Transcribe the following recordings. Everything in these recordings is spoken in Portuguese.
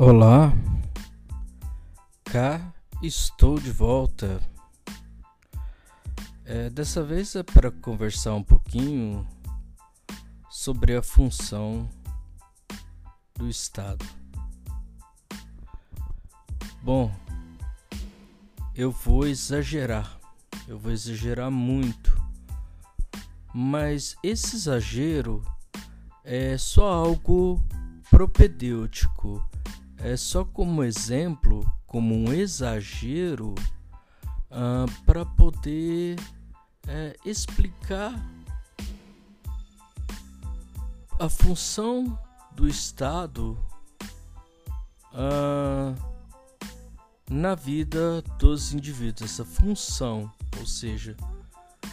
Olá, cá estou de volta. É, dessa vez é para conversar um pouquinho sobre a função do Estado. Bom, eu vou exagerar, eu vou exagerar muito, mas esse exagero é só algo propedêutico é só como exemplo, como um exagero, uh, para poder é, explicar a função do Estado uh, na vida dos indivíduos, essa função, ou seja,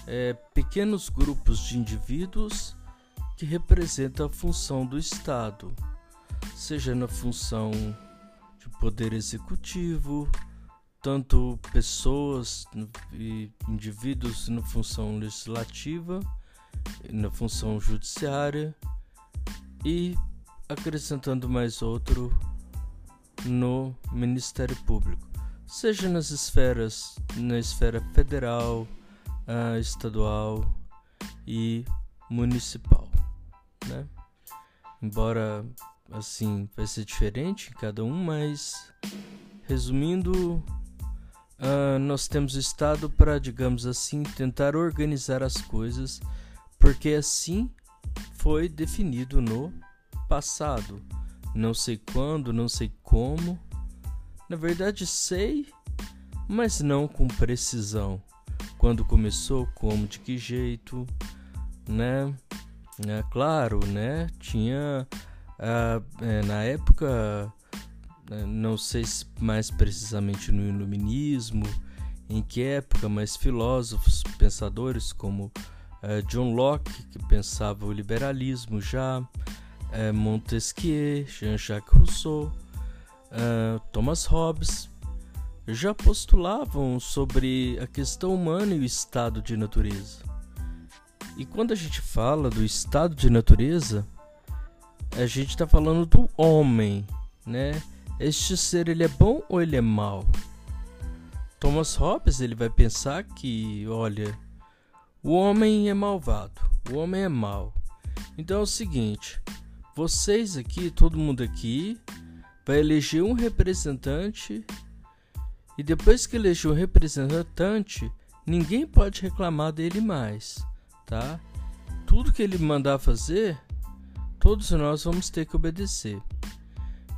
é, pequenos grupos de indivíduos que representam a função do Estado seja na função de poder executivo, tanto pessoas e indivíduos na função legislativa, na função judiciária e acrescentando mais outro no Ministério Público, seja nas esferas, na esfera federal, uh, estadual e municipal, né? Embora assim, vai ser diferente cada um, mas resumindo, uh, nós temos Estado para, digamos assim, tentar organizar as coisas, porque assim foi definido no passado. Não sei quando, não sei como. Na verdade, sei, mas não com precisão. Quando começou, como, de que jeito, né? É claro, né? Tinha Uh, na época, né, não sei se mais precisamente no iluminismo, em que época, mas filósofos, pensadores como uh, John Locke, que pensava o liberalismo já, uh, Montesquieu, Jean-Jacques Rousseau, uh, Thomas Hobbes, já postulavam sobre a questão humana e o estado de natureza. E quando a gente fala do estado de natureza, a gente está falando do homem, né? Este ser ele é bom ou ele é mal? Thomas Hobbes ele vai pensar que, olha, o homem é malvado, o homem é mal. Então é o seguinte, vocês aqui, todo mundo aqui, vai eleger um representante e depois que eleger um representante, ninguém pode reclamar dele mais, tá? Tudo que ele mandar fazer, todos nós vamos ter que obedecer.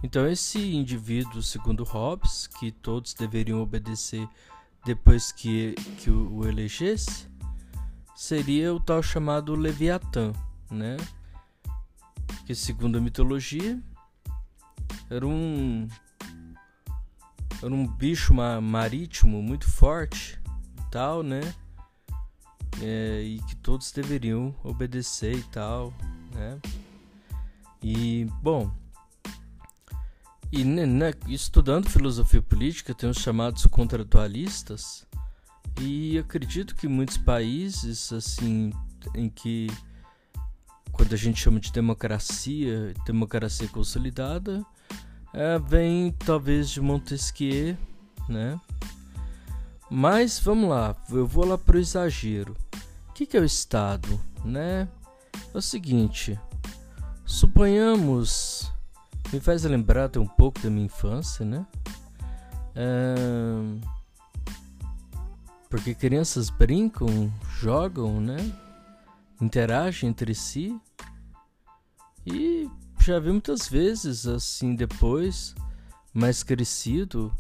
Então, esse indivíduo, segundo Hobbes, que todos deveriam obedecer depois que, que o, elegesse, seria o tal chamado Leviatã, né? Que, segundo a mitologia, era um, era um bicho marítimo muito forte e tal, né? É, e que todos deveriam obedecer e tal, né? E, bom, e né, estudando filosofia política, tem os chamados contratualistas, e acredito que muitos países, assim, em que quando a gente chama de democracia, democracia consolidada, é, vem talvez de Montesquieu, né? Mas vamos lá, eu vou lá para o exagero. O que, que é o Estado, né? É o seguinte, Suponhamos, me faz lembrar até um pouco da minha infância, né? É, porque crianças brincam, jogam, né? Interagem entre si. E já vi muitas vezes, assim, depois, mais crescido,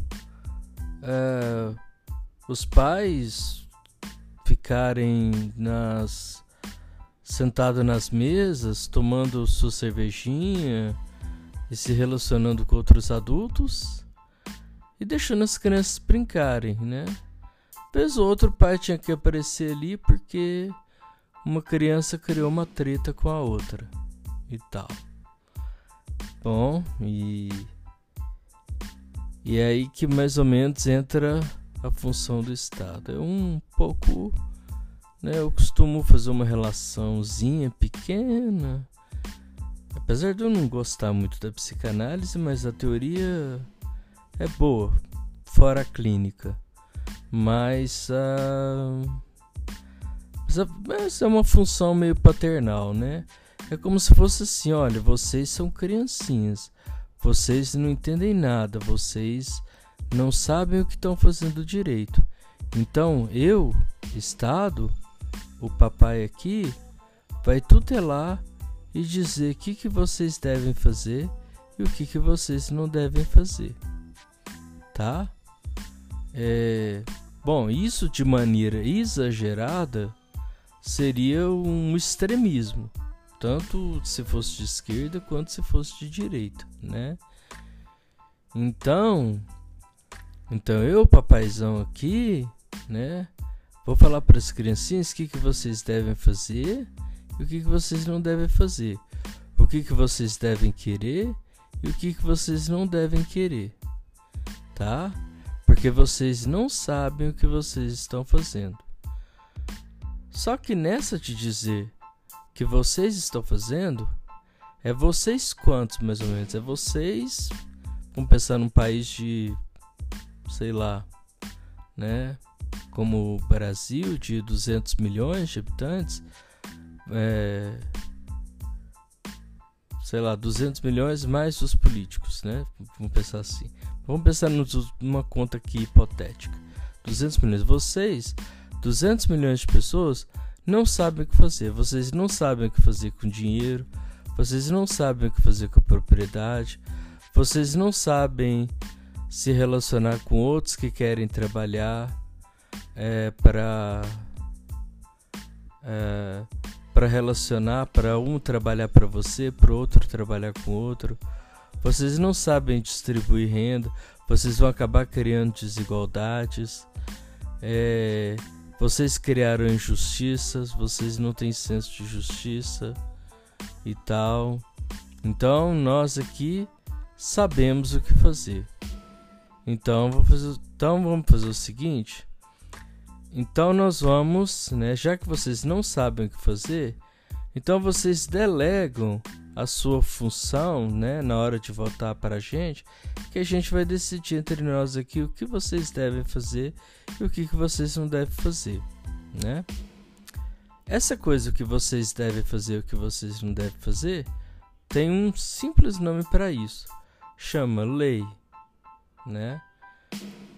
é, os pais ficarem nas sentado nas mesas, tomando sua cervejinha e se relacionando com outros adultos e deixando as crianças brincarem, né? Vez ou outro pai tinha que aparecer ali porque uma criança criou uma treta com a outra e tal. Bom, e e é aí que mais ou menos entra a função do Estado. É um pouco né, eu costumo fazer uma relaçãozinha pequena apesar de eu não gostar muito da psicanálise, mas a teoria é boa, fora a clínica. Mas uh, essa é uma função meio paternal, né? É como se fosse assim: olha, vocês são criancinhas, vocês não entendem nada, vocês não sabem o que estão fazendo direito. Então eu, Estado, o papai aqui, vai tutelar e dizer o que, que vocês devem fazer e o que, que vocês não devem fazer. Tá? É, bom, isso de maneira exagerada seria um extremismo, tanto se fosse de esquerda quanto se fosse de direita, né? Então, então eu, papaizão aqui, né? Vou falar para as criancinhas o que, que vocês devem fazer e o que, que vocês não devem fazer. O que, que vocês devem querer e o que, que vocês não devem querer. Tá? Porque vocês não sabem o que vocês estão fazendo. Só que nessa de dizer que vocês estão fazendo, é vocês quantos mais ou menos? É vocês, vamos pensar num país de, sei lá, né? Como o Brasil, de 200 milhões de habitantes, é, sei lá, 200 milhões mais os políticos, né? Vamos pensar assim. Vamos pensar numa conta aqui hipotética. 200 milhões. Vocês 200 milhões de pessoas não sabem o que fazer. Vocês não sabem o que fazer com dinheiro, vocês não sabem o que fazer com a propriedade, vocês não sabem se relacionar com outros que querem trabalhar é, para é, para relacionar, para um trabalhar para você, para outro trabalhar com outro. Vocês não sabem distribuir renda, vocês vão acabar criando desigualdades. É, vocês criaram injustiças, vocês não têm senso de justiça e tal. Então nós aqui sabemos o que fazer. Então, vou fazer, então vamos fazer o seguinte. Então nós vamos, né, já que vocês não sabem o que fazer, então vocês delegam a sua função, né, na hora de voltar para a gente, que a gente vai decidir entre nós aqui o que vocês devem fazer e o que, que vocês não devem fazer, né? Essa coisa que vocês devem fazer e o que vocês não devem fazer tem um simples nome para isso. Chama lei, né?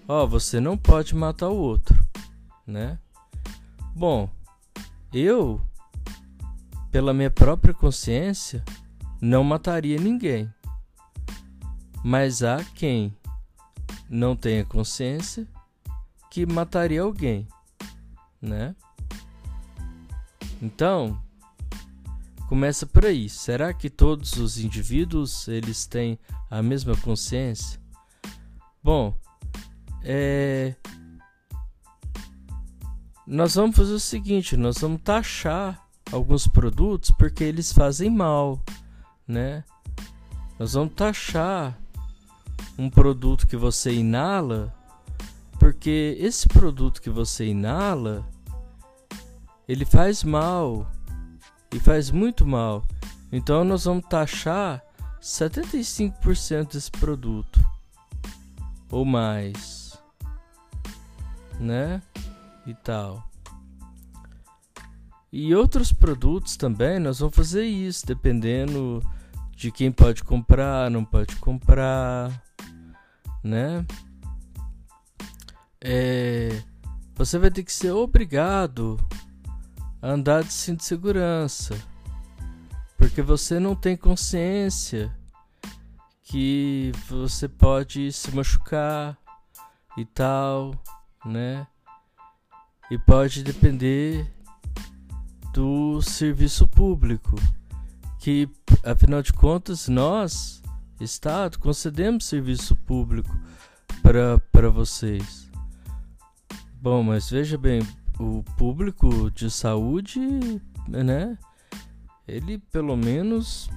Ó, oh, você não pode matar o outro, né? Bom, eu pela minha própria consciência, não mataria ninguém. Mas há quem não tenha consciência que mataria alguém, né? Então, começa por aí. Será que todos os indivíduos eles têm a mesma consciência? Bom, é... nós vamos fazer o seguinte: nós vamos taxar alguns produtos porque eles fazem mal, né? Nós vamos taxar um produto que você inala, porque esse produto que você inala, ele faz mal e faz muito mal. Então nós vamos taxar 75% desse produto ou mais, né? E tal. E outros produtos também, nós vamos fazer isso, dependendo de quem pode comprar, não pode comprar, né? É, você vai ter que ser obrigado a andar de cinto de segurança, porque você não tem consciência que você pode se machucar e tal, né? E pode depender do serviço público, que afinal de contas nós, Estado, concedemos serviço público para vocês. Bom, mas veja bem, o público de saúde, né? Ele pelo menos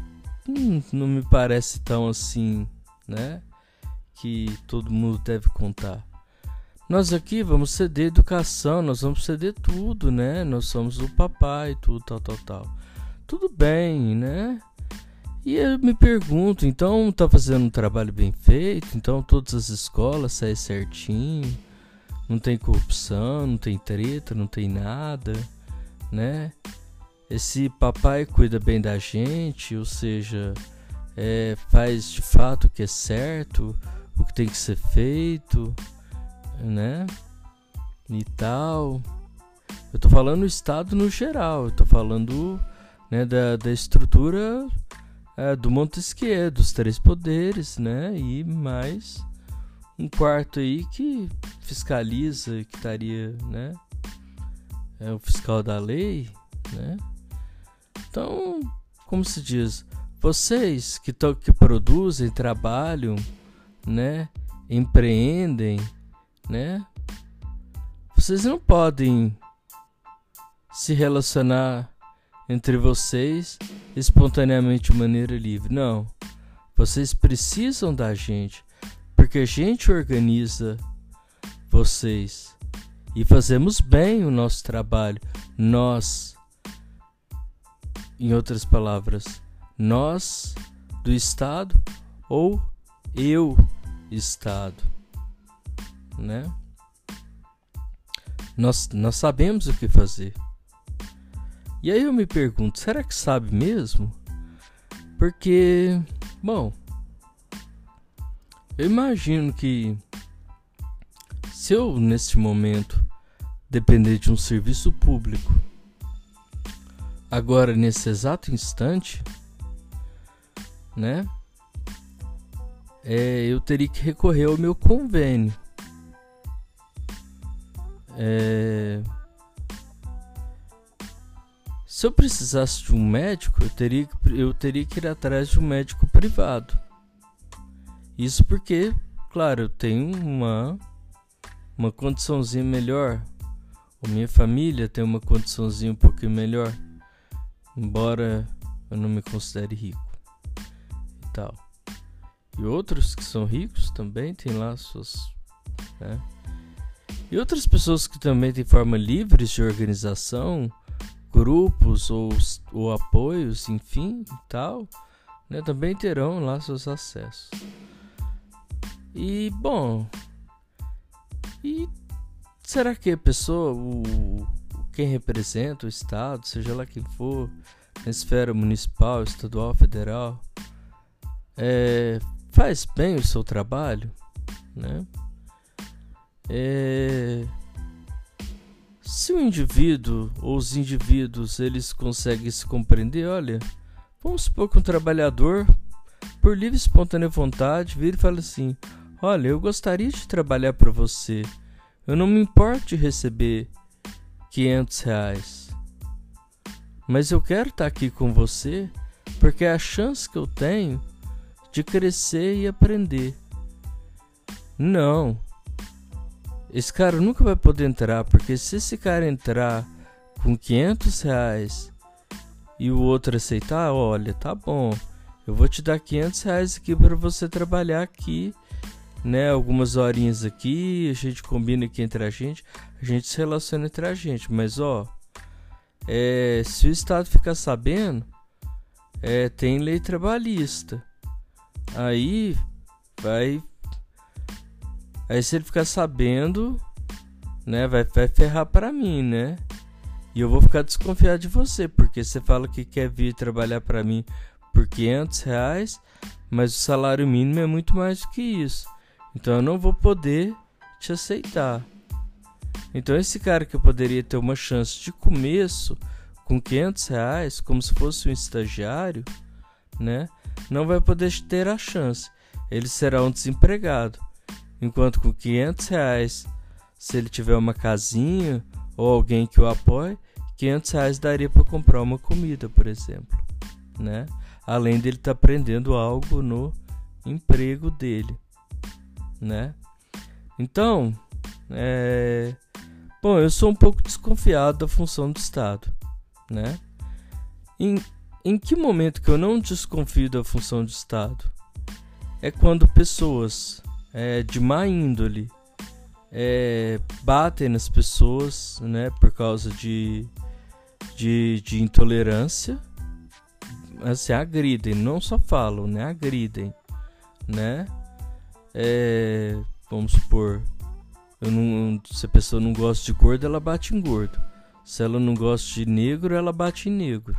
hum, não me parece tão assim, né? Que todo mundo deve contar. Nós aqui vamos ceder educação, nós vamos ceder tudo, né? Nós somos o papai, tudo, tal, tal, tal. Tudo bem, né? E eu me pergunto, então tá fazendo um trabalho bem feito? Então todas as escolas saem certinho? Não tem corrupção, não tem treta, não tem nada, né? Esse papai cuida bem da gente, ou seja, é, faz de fato o que é certo, o que tem que ser feito, né? E tal. Eu tô falando Estado no geral, eu tô falando né, da, da estrutura é, do Montesquieu, dos três poderes, né? E mais um quarto aí que fiscaliza, que estaria, né? É o fiscal da lei, né? Então, como se diz, vocês que, to, que produzem, trabalham, né? Empreendem, né? Vocês não podem se relacionar entre vocês espontaneamente de maneira livre. Não. Vocês precisam da gente, porque a gente organiza vocês e fazemos bem o nosso trabalho. Nós, em outras palavras, nós do Estado ou eu, Estado, né? Nós, nós sabemos o que fazer. E aí eu me pergunto, será que sabe mesmo? Porque, bom, eu imagino que se eu neste momento depender de um serviço público, agora nesse exato instante, né? É, eu teria que recorrer ao meu convênio. É, se eu precisasse de um médico, eu teria, eu teria que ir atrás de um médico privado. Isso porque, claro, eu tenho uma, uma condiçãozinha melhor. A minha família tem uma condiçãozinha um pouquinho melhor. Embora eu não me considere rico e tal. E outros que são ricos também têm lá suas. Né? E outras pessoas que também têm forma livres de organização grupos ou, ou apoios, enfim, tal, né, também terão lá seus acessos. E bom, e será que a pessoa, o, quem representa o Estado, seja lá quem for, na esfera municipal, estadual, federal, é, faz bem o seu trabalho, né? É, se o indivíduo ou os indivíduos eles conseguem se compreender, olha, vamos supor que um trabalhador, por livre e espontânea vontade, vira e fala assim: Olha, eu gostaria de trabalhar para você, eu não me importo de receber 500 reais, mas eu quero estar aqui com você porque é a chance que eu tenho de crescer e aprender. Não, esse cara nunca vai poder entrar, porque se esse cara entrar com 500 reais e o outro aceitar, olha, tá bom, eu vou te dar 500 reais aqui para você trabalhar aqui, né? Algumas horinhas aqui, a gente combina aqui entre a gente, a gente se relaciona entre a gente, mas ó, é, se o Estado ficar sabendo, é, tem lei trabalhista, aí vai Aí se ele ficar sabendo, né, vai, vai ferrar para mim, né? E eu vou ficar desconfiado de você, porque você fala que quer vir trabalhar para mim por 500 reais, mas o salário mínimo é muito mais do que isso. Então eu não vou poder te aceitar. Então esse cara que poderia ter uma chance de começo com 500 reais, como se fosse um estagiário, né? Não vai poder ter a chance. Ele será um desempregado. Enquanto com 500 reais, se ele tiver uma casinha ou alguém que o apoie, 500 reais daria para comprar uma comida, por exemplo, né? Além dele estar tá aprendendo algo no emprego dele, né? Então, é... bom, eu sou um pouco desconfiado da função do Estado, né? Em, em que momento que eu não desconfio da função do Estado? É quando pessoas é, de má índole é, batem nas pessoas né, por causa de, de, de intolerância, assim, agridem, não só falam, né? Agridem, né? É, vamos supor, não, se a pessoa não gosta de gordo, ela bate em gordo. Se ela não gosta de negro, ela bate em negro.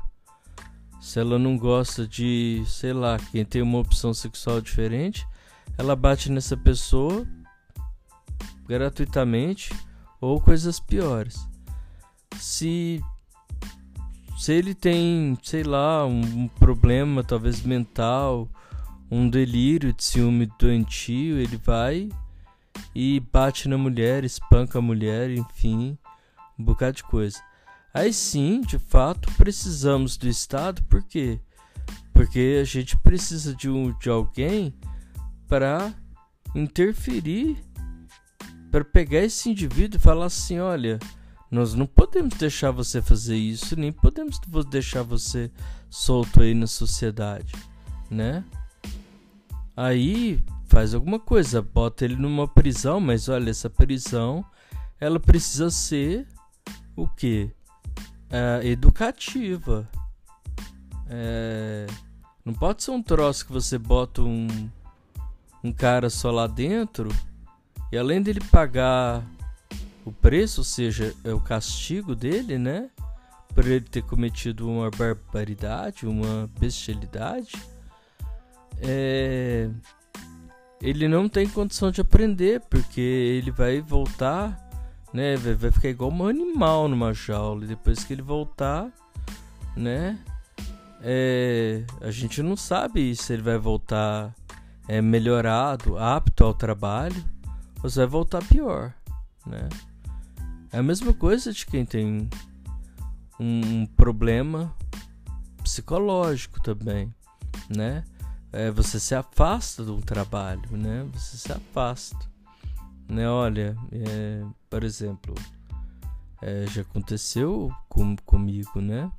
Se ela não gosta de, sei lá, quem tem uma opção sexual diferente, ela bate nessa pessoa gratuitamente ou coisas piores. Se se ele tem, sei lá, um, problema talvez mental, um delírio de ciúme doentio, ele vai e bate na mulher, espanca a mulher, enfim, um bocado de coisa. Aí sim, de fato, precisamos do Estado, por quê? Porque a gente precisa de, um, de alguém para interferir, para pegar esse indivíduo e falar assim: olha, nós não podemos deixar você fazer isso, nem podemos deixar você solto aí na sociedade, né? Aí faz alguma coisa, bota ele numa prisão, mas olha, essa prisão ela precisa ser o que? É, educativa. É, não pode ser um troço que você bota um, um cara só lá dentro e além dele pagar o preço, ou seja, é o castigo dele, né? Por ele ter cometido uma barbaridade, uma bestialidade, é... ele não tem condição de aprender, porque ele vai voltar, né? Vai ficar igual um animal numa jaula. E depois que ele voltar, né? É... A gente não sabe se ele vai voltar é, melhorado, apto ao trabalho, se vai voltar pior, né? É a mesma coisa de quem tem um problema psicológico também, né? É, você se afasta do trabalho, né? Você se afasta, né? Olha, é, por exemplo, é, já aconteceu com, comigo, né?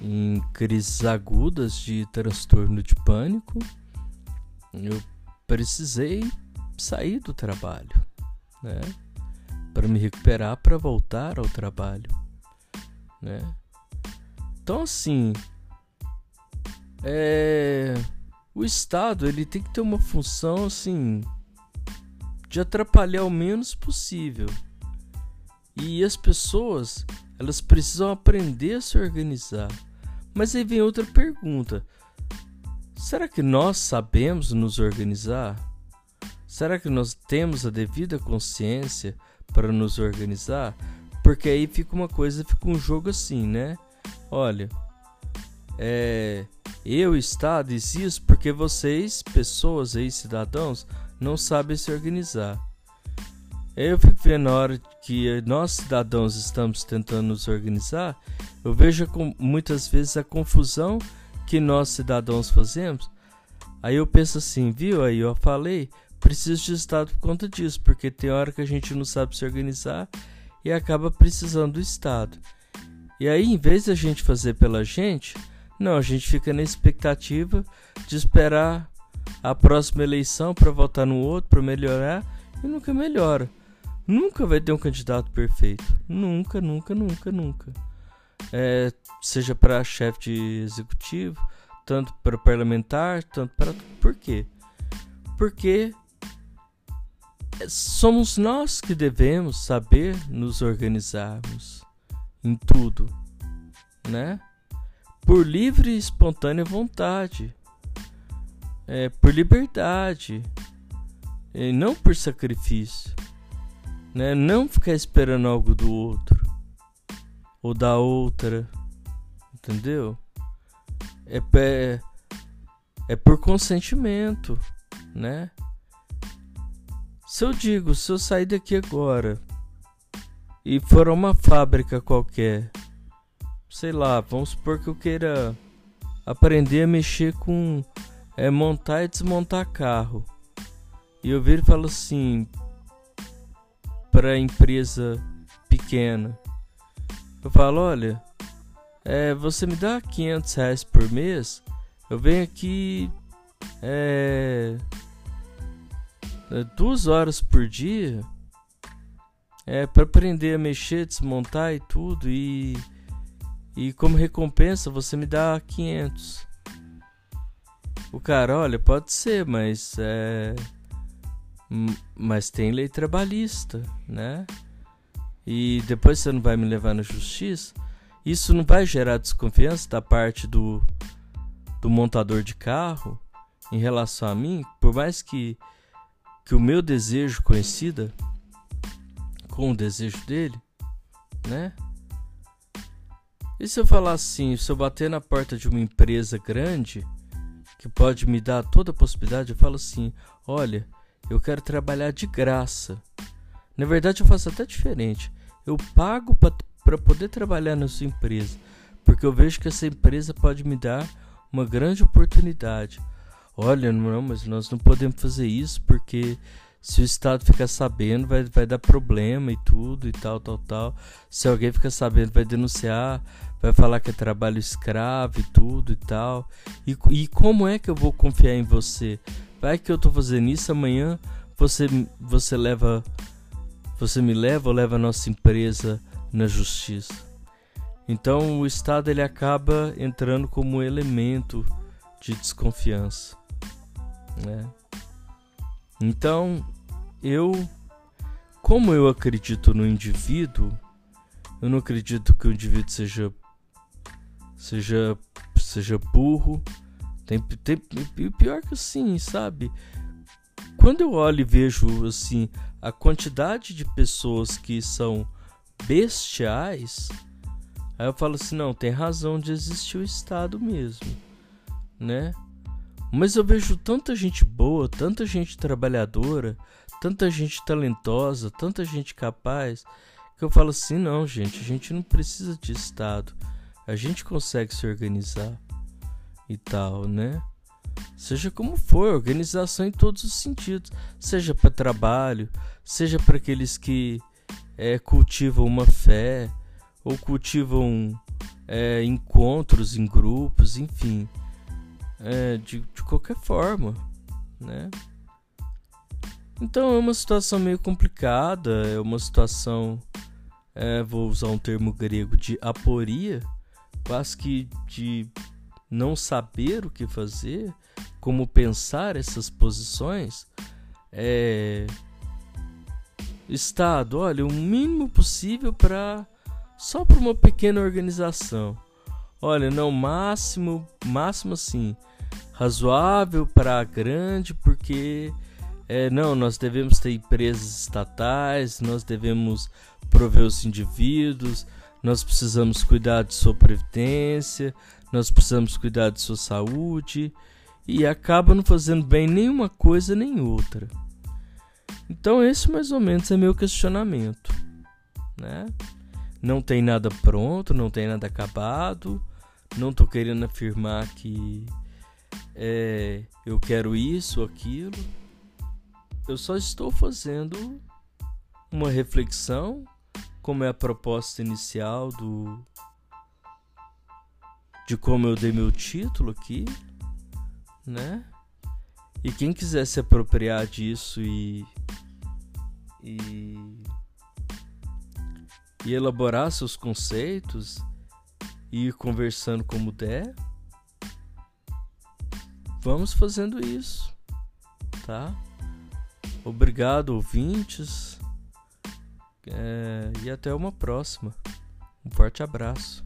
Em crises agudas de transtorno de pânico, eu precisei sair do trabalho, né? Para me recuperar, para voltar ao trabalho, né? Então assim, é, o Estado ele tem que ter uma função assim de atrapalhar o menos possível. E as pessoas, elas precisam aprender a se organizar. Mas aí vem outra pergunta: será que nós sabemos nos organizar? Será que nós temos a devida consciência para nos organizar? Porque aí fica uma coisa, fica um jogo assim, né? Olha, é, eu, Estado, existo porque vocês, pessoas aí, cidadãos, não sabem se organizar. Eu fico vendo na hora que nós, cidadãos, estamos tentando nos organizar, eu vejo muitas vezes a confusão que nós, cidadãos, fazemos. Aí eu penso assim, viu? Aí eu falei, preciso de Estado por conta disso, porque tem hora que a gente não sabe se organizar e acaba precisando do Estado. E aí, em vez da gente fazer pela gente, não, a gente fica na expectativa de esperar a próxima eleição para votar no outro, para melhorar, e nunca melhora. Nunca vai ter um candidato perfeito. Nunca, nunca, nunca, nunca. É, seja para chefe de executivo, tanto para parlamentar, tanto para. Por quê? Porque somos nós que devemos saber nos organizarmos em tudo, né? Por livre e espontânea vontade, é, por liberdade, e não por sacrifício, né? Não ficar esperando algo do outro ou da outra, entendeu? É, é, é por consentimento, né? Se eu digo, se eu sair daqui agora e for a uma fábrica qualquer, sei lá, vamos supor que eu queira aprender a mexer com é, montar e desmontar carro. E eu vir e falo assim para empresa pequena. Eu falo, olha, é, você me dá 500 reais por mês, eu venho aqui é, é, duas horas por dia é para aprender a mexer, desmontar e tudo e e como recompensa você me dá 500. O cara, olha, pode ser, mas é. Mas tem lei trabalhista, né? E depois você não vai me levar na justiça. Isso não vai gerar desconfiança da parte do, do montador de carro em relação a mim, por mais que, que o meu desejo coincida com o desejo dele, né? E se eu falar assim, se eu bater na porta de uma empresa grande que pode me dar toda a possibilidade, eu falo assim: olha, eu quero trabalhar de graça. Na verdade, eu faço até diferente. Eu pago para poder trabalhar na sua empresa, porque eu vejo que essa empresa pode me dar uma grande oportunidade. Olha, não, mas nós não podemos fazer isso porque se o Estado ficar sabendo, vai, vai dar problema e tudo e tal, tal, tal. Se alguém ficar sabendo, vai denunciar, vai falar que é trabalho escravo e tudo e tal. E, e como é que eu vou confiar em você? Vai que eu tô fazendo isso amanhã, você, você leva. Você me leva ou leva a nossa empresa na justiça? Então o Estado ele acaba entrando como elemento de desconfiança. Né? Então eu, como eu acredito no indivíduo, eu não acredito que o indivíduo seja seja seja burro. Tem, tem pior que assim, sabe? Quando eu olho e vejo assim a quantidade de pessoas que são bestiais, aí eu falo assim, não, tem razão de existir o Estado mesmo, né? Mas eu vejo tanta gente boa, tanta gente trabalhadora, tanta gente talentosa, tanta gente capaz, que eu falo assim: não, gente, a gente não precisa de Estado, a gente consegue se organizar e tal, né? Seja como for, organização em todos os sentidos, seja para trabalho, seja para aqueles que é, cultivam uma fé ou cultivam é, encontros em grupos, enfim, é, de, de qualquer forma, né? Então é uma situação meio complicada, é uma situação, é, vou usar um termo grego, de aporia, quase que de não saber o que fazer, como pensar essas posições. É... Estado, olha, o mínimo possível para só para uma pequena organização. Olha, não máximo, máximo assim, razoável para grande, porque é, não, nós devemos ter empresas estatais, nós devemos prover os indivíduos, nós precisamos cuidar de sua previdência, nós precisamos cuidar de sua saúde e acaba não fazendo bem nenhuma coisa nem outra. Então esse mais ou menos é meu questionamento, né? Não tem nada pronto, não tem nada acabado, não estou querendo afirmar que é, eu quero isso ou aquilo eu só estou fazendo uma reflexão, como é a proposta inicial do de como eu dei meu título aqui, né? E quem quiser se apropriar disso e e, e elaborar seus conceitos e ir conversando como der, vamos fazendo isso, tá? Obrigado, ouvintes. É, e até uma próxima. Um forte abraço.